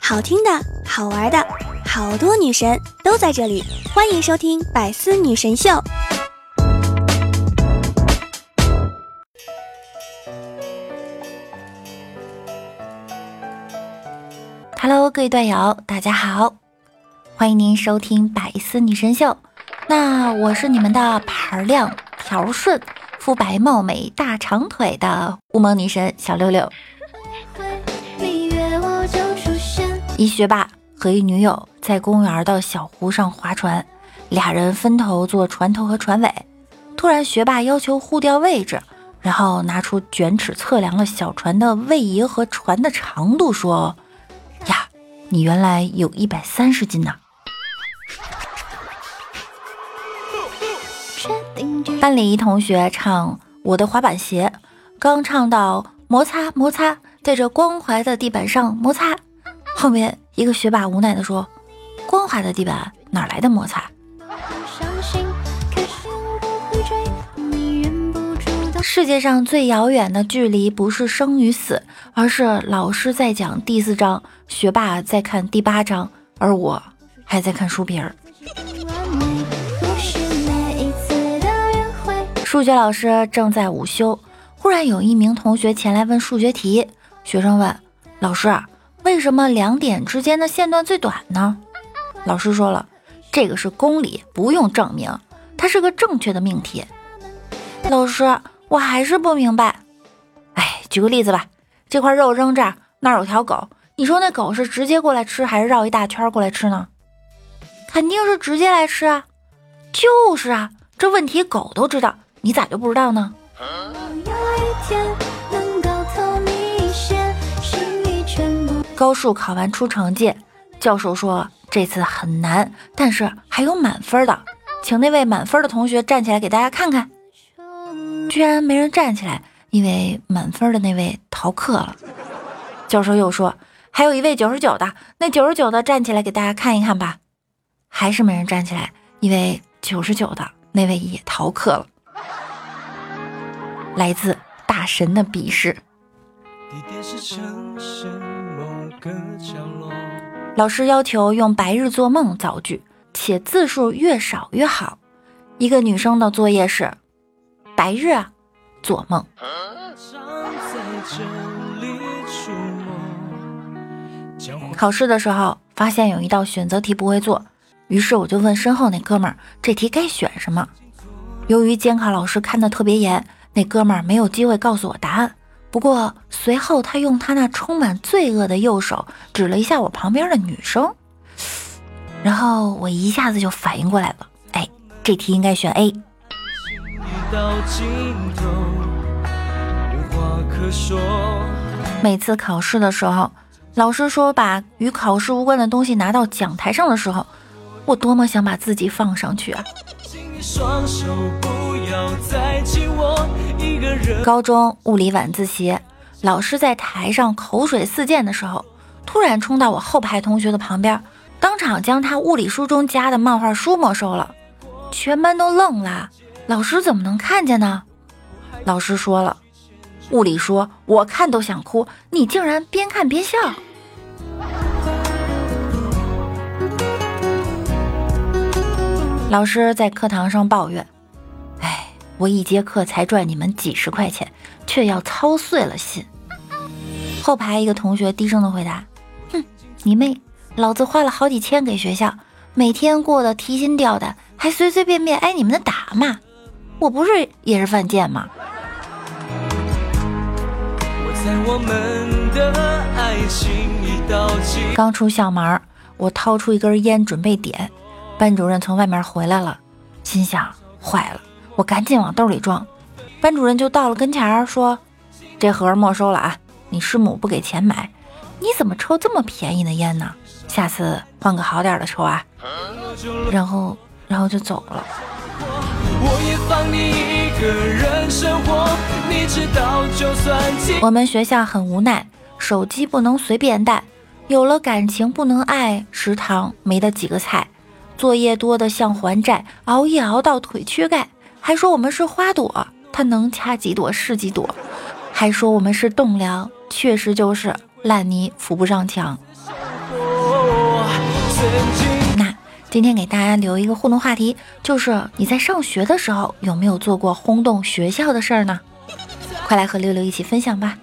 好听的，好玩的，好多女神都在这里，欢迎收听《百思女神秀》。Hello，各位段友，大家好，欢迎您收听《百思女神秀》。那我是你们的牌亮、条顺、肤白貌美、大长腿的乌蒙女神小六六。一学霸和一女友在公园的小湖上划船，俩人分头坐船头和船尾。突然，学霸要求互调位置，然后拿出卷尺测量了小船的位移和船的长度，说：“呀，你原来有一百三十斤呐！”班里一同学唱《我的滑板鞋》，刚唱到摩擦摩擦，在这光滑的地板上摩擦。后面一个学霸无奈地说：“光滑的地板哪来的摩擦？”世界上最遥远的距离不是生与死，而是老师在讲第四章，学霸在看第八章，而我还在看书皮儿。数学老师正在午休，忽然有一名同学前来问数学题。学生问老师。为什么两点之间的线段最短呢？老师说了，这个是公理，不用证明，它是个正确的命题。老师，我还是不明白。哎，举个例子吧，这块肉扔这儿，那儿有条狗，你说那狗是直接过来吃，还是绕一大圈过来吃呢？肯定是直接来吃啊。就是啊，这问题狗都知道，你咋就不知道呢？高数考完出成绩，教授说这次很难，但是还有满分的，请那位满分的同学站起来给大家看看。居然没人站起来，因为满分的那位逃课了。教授又说还有一位九十九的，那九十九的站起来给大家看一看吧。还是没人站起来，因为九十九的那位也逃课了。来自大神的鄙视。老师要求用“白日做梦”造句，且字数越少越好。一个女生的作业是：白日啊，做梦。考试的时候发现有一道选择题不会做，于是我就问身后那哥们儿：“这题该选什么？”由于监考老师看的特别严，那哥们儿没有机会告诉我答案。不过随后，他用他那充满罪恶的右手指了一下我旁边的女生，然后我一下子就反应过来了，哎，这题应该选 A。每次考试的时候，老师说把与考试无关的东西拿到讲台上的时候，我多么想把自己放上去啊！双手不要再紧握一个人高中物理晚自习，老师在台上口水四溅的时候，突然冲到我后排同学的旁边，当场将他物理书中夹的漫画书没收了。全班都愣了，老师怎么能看见呢？老师说了，物理书我看都想哭，你竟然边看边笑。老师在课堂上抱怨。哎我一节课才赚你们几十块钱，却要操碎了心。后排一个同学低声的回答：“哼，你妹！老子花了好几千给学校，每天过得提心吊胆，还随随便便挨你们的打骂，我不是也是犯贱吗？”刚出校门，我掏出一根烟准备点，班主任从外面回来了，心想：坏了。我赶紧往兜里装，班主任就到了跟前儿说：“这盒没收了啊，你师母不给钱买，你怎么抽这么便宜的烟呢？下次换个好点的抽啊。”然后，然后就走了。我们学校很无奈，手机不能随便带，有了感情不能爱，食堂没得几个菜，作业多的像还债，熬夜熬到腿缺钙。还说我们是花朵，他能掐几朵是几朵。还说我们是栋梁，确实就是烂泥扶不上墙。那今天给大家留一个互动话题，就是你在上学的时候有没有做过轰动学校的事儿呢？快来和六六一起分享吧。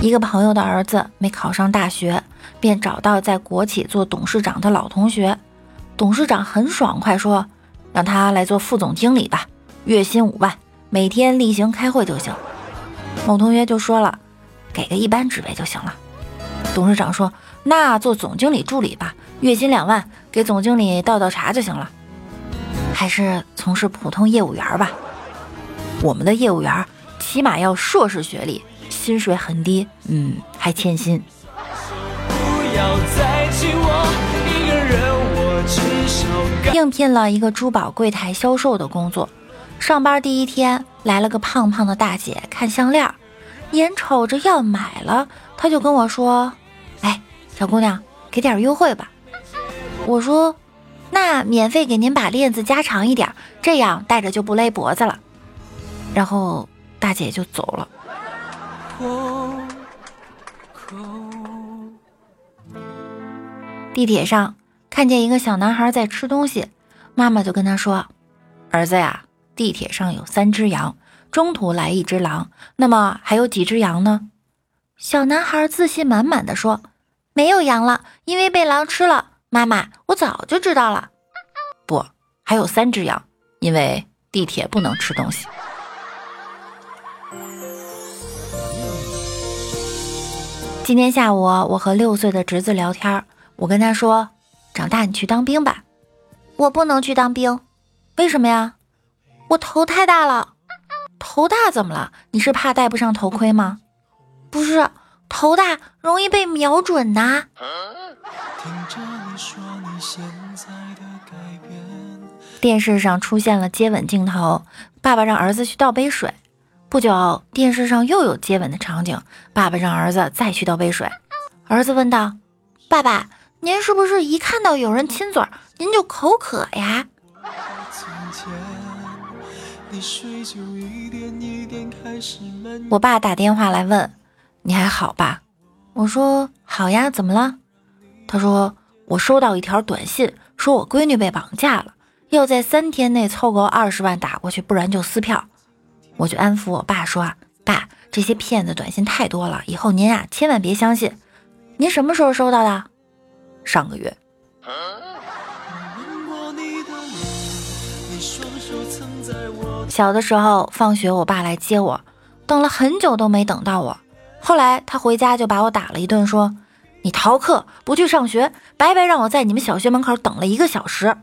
一个朋友的儿子没考上大学，便找到在国企做董事长的老同学。董事长很爽快说：“让他来做副总经理吧，月薪五万，每天例行开会就行。”某同学就说了：“给个一般职位就行了。”董事长说：“那做总经理助理吧，月薪两万，给总经理倒倒茶就行了。”还是从事普通业务员吧。我们的业务员起码要硕士学历，薪水很低，嗯，还欠薪。应聘了一个珠宝柜台销售的工作，上班第一天来了个胖胖的大姐看项链，眼瞅着要买了，她就跟我说：“哎，小姑娘，给点优惠吧。”我说。那免费给您把链子加长一点，这样戴着就不勒脖子了。然后大姐就走了。地铁上看见一个小男孩在吃东西，妈妈就跟他说：“儿子呀，地铁上有三只羊，中途来一只狼，那么还有几只羊呢？”小男孩自信满满的说：“没有羊了，因为被狼吃了。”妈妈，我早就知道了。不，还有三只羊，因为地铁不能吃东西。今天下午，我和六岁的侄子聊天，我跟他说：“长大你去当兵吧。”我不能去当兵，为什么呀？我头太大了。头大怎么了？你是怕戴不上头盔吗？不是，头大容易被瞄准呐。电视上出现了接吻镜头，爸爸让儿子去倒杯水。不久，电视上又有接吻的场景，爸爸让儿子再去倒杯水。儿子问道：“爸爸，您是不是一看到有人亲嘴，您就口渴呀？”我爸打电话来问：“你还好吧？”我说：“好呀，怎么了？”他说：“我收到一条短信，说我闺女被绑架了。”要在三天内凑够二十万打过去，不然就撕票。我就安抚我爸说：“爸，这些骗子短信太多了，以后您啊千万别相信。”您什么时候收到的？上个月。小的时候放学，我爸来接我，等了很久都没等到我。后来他回家就把我打了一顿，说：“你逃课不去上学，白白让我在你们小学门口等了一个小时。”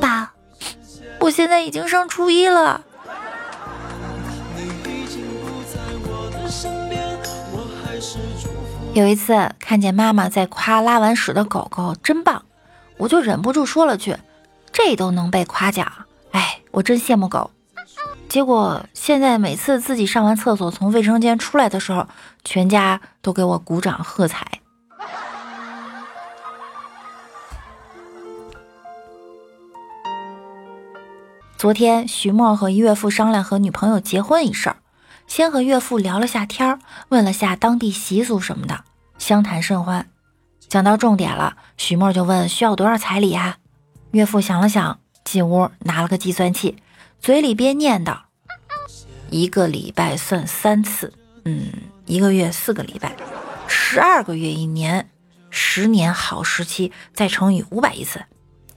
爸，我现在已经上初一了。有一次看见妈妈在夸拉完屎的狗狗真棒，我就忍不住说了句：“这都能被夸奖，哎，我真羡慕狗。”结果现在每次自己上完厕所从卫生间出来的时候，全家都给我鼓掌喝彩。昨天，徐墨和岳父商量和女朋友结婚一事儿，先和岳父聊了下天儿，问了下当地习俗什么的，相谈甚欢。讲到重点了，徐墨就问需要多少彩礼呀？岳父想了想，进屋拿了个计算器，嘴里边念叨：“一个礼拜算三次，嗯，一个月四个礼拜，十二个月一年，十年好时期再乘以五百一次，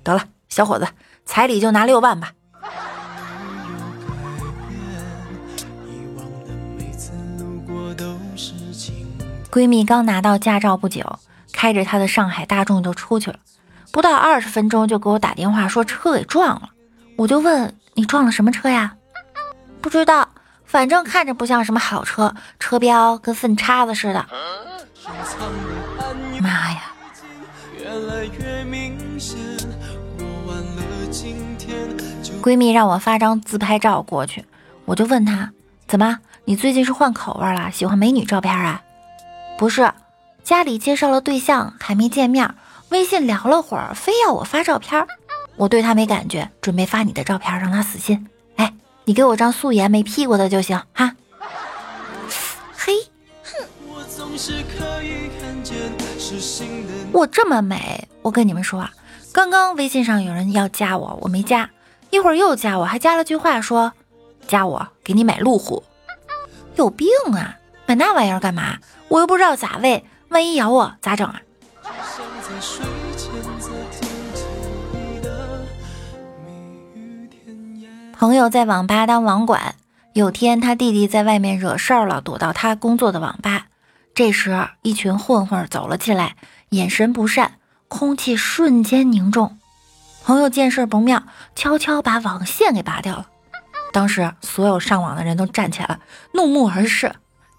得了，小伙子，彩礼就拿六万吧。”闺蜜刚拿到驾照不久，开着她的上海大众就出去了，不到二十分钟就给我打电话说车给撞了。我就问你撞了什么车呀？不知道，反正看着不像什么好车，车标跟粪叉子似的。妈呀！闺蜜让我发张自拍照过去，我就问她怎么，你最近是换口味了，喜欢美女照片啊？不是，家里介绍了对象，还没见面，微信聊了会儿，非要我发照片。我对他没感觉，准备发你的照片让他死心。哎你给我张素颜没 P 过的就行哈。嘿，哼我这么美，我跟你们说啊，刚刚微信上有人要加我，我没加，一会儿又加我，还加了句话说，加我给你买路虎，有病啊，买那玩意儿干嘛？我又不知道咋喂，万一咬我咋整啊？朋友在网吧当网管，有天他弟弟在外面惹事儿了，躲到他工作的网吧。这时，一群混混走了进来，眼神不善，空气瞬间凝重。朋友见势不妙，悄悄把网线给拔掉了。当时，所有上网的人都站起来了，怒目而视。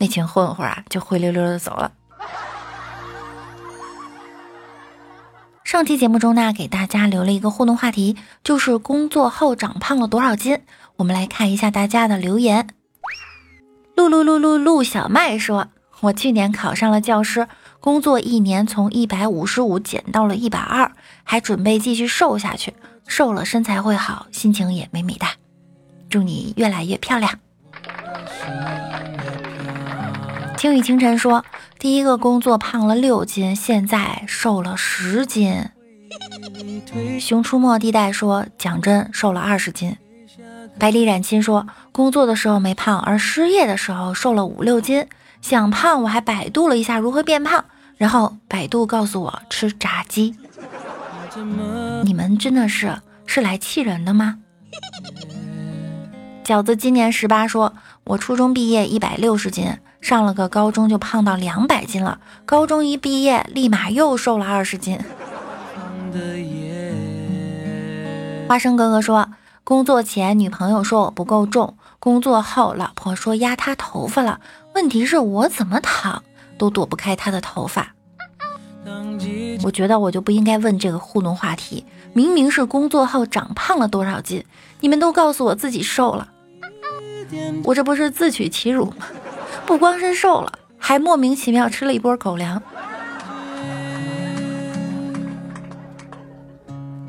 那群混混啊，就灰溜溜的走了。上期节目中呢，给大家留了一个互动话题，就是工作后长胖了多少斤。我们来看一下大家的留言。陆陆陆陆陆小麦说：“我去年考上了教师，工作一年从一百五十五减到了一百二，还准备继续瘦下去，瘦了身材会好，心情也美美的。祝你越来越漂亮。”听雨清晨说。第一个工作胖了六斤，现在瘦了十斤。熊出没地带说讲真瘦了二十斤。百里染青说工作的时候没胖，而失业的时候瘦了五六斤。想胖我还百度了一下如何变胖，然后百度告诉我吃炸鸡。你们真的是是来气人的吗？饺子今年十八说，我初中毕业一百六十斤。上了个高中就胖到两百斤了，高中一毕业立马又瘦了二十斤。花生哥哥说，工作前女朋友说我不够重，工作后老婆说压她头发了，问题是我怎么躺都躲不开她的头发。我觉得我就不应该问这个互动话题，明明是工作后长胖了多少斤，你们都告诉我自己瘦了，我这不是自取其辱吗？不光是瘦了，还莫名其妙吃了一波狗粮。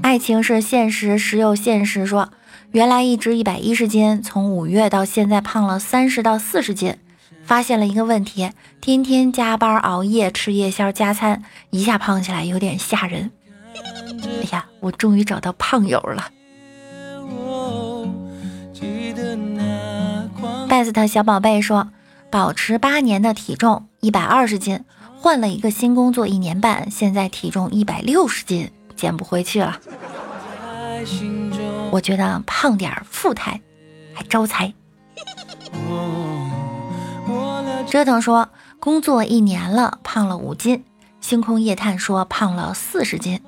爱情是现实，实有现实。说原来一直一百一十斤，从五月到现在胖了三十到四十斤。发现了一个问题，天天加班熬夜吃夜宵加餐，一下胖起来有点吓人。哎呀，我终于找到胖友了。best 小宝贝说。保持八年的体重一百二十斤，换了一个新工作一年半，现在体重一百六十斤，减不回去了。我觉得胖点儿富态，还招财。折腾说工作一年了，胖了五斤。星空夜探说胖了四十斤。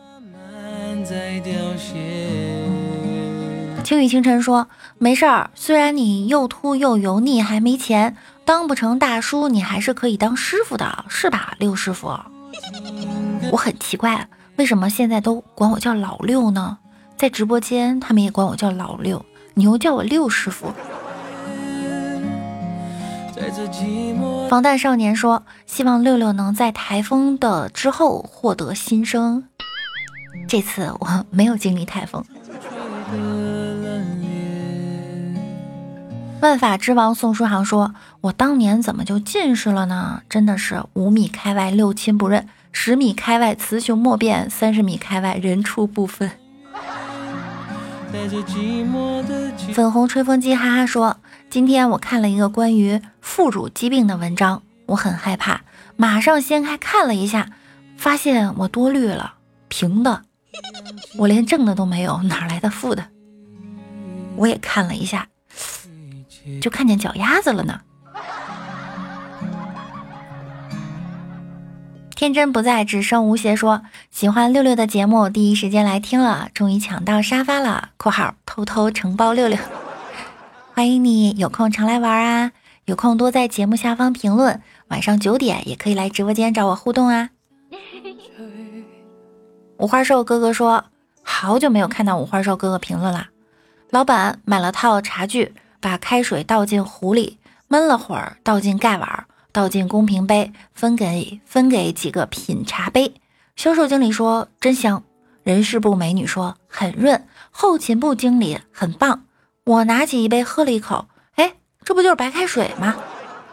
青雨清晨说没事儿，虽然你又秃又油腻，还没钱。当不成大叔，你还是可以当师傅的，是吧，六师傅？我很奇怪，为什么现在都管我叫老六呢？在直播间，他们也管我叫老六，你又叫我六师傅。防弹少年说：“希望六六能在台风的之后获得新生。”这次我没有经历台风。万法之王宋书航说：“我当年怎么就近视了呢？真的是五米开外六亲不认，十米开外雌雄莫辨，三十米开外人畜不分。”粉红吹风机哈哈说：“今天我看了一个关于副乳疾病的文章，我很害怕，马上掀开看了一下，发现我多虑了，平的，我连正的都没有，哪来的负的？我也看了一下。”就看见脚丫子了呢。天真不在，只剩吴邪说喜欢六六的节目，第一时间来听了，终于抢到沙发了。（括号偷偷承包六六，欢迎你，有空常来玩啊！有空多在节目下方评论，晚上九点也可以来直播间找我互动啊。五花兽哥哥说，好久没有看到五花兽哥哥评论了。老板买了套茶具。把开水倒进壶里，焖了会儿，倒进盖碗，倒进公瓶杯，分给分给几个品茶杯。销售经理说真香，人事部美女说很润，后勤部经理很棒，我拿起一杯喝了一口，哎，这不就是白开水吗？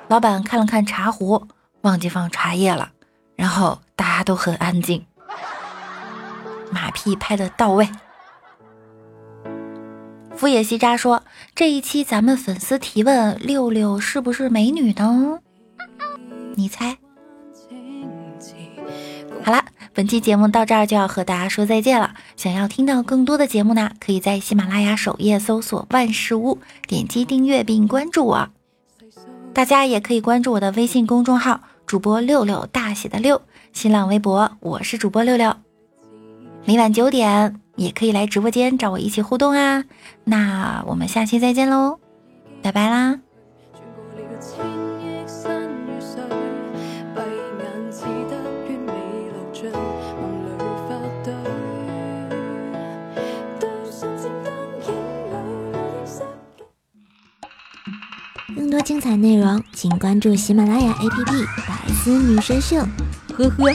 老板看了看茶壶，忘记放茶叶了。然后大家都很安静，马屁拍的到位。福野西扎说：“这一期咱们粉丝提问，六六是不是美女呢？你猜？”好了，本期节目到这儿就要和大家说再见了。想要听到更多的节目呢，可以在喜马拉雅首页搜索“万事屋”，点击订阅并关注我。大家也可以关注我的微信公众号“主播六六大写的六”，新浪微博我是主播六六。每晚九点也可以来直播间找我一起互动啊。那我们下期再见喽，拜拜啦。更多精彩内容，请关注喜马拉雅 APP《百思女神秀》。呵呵。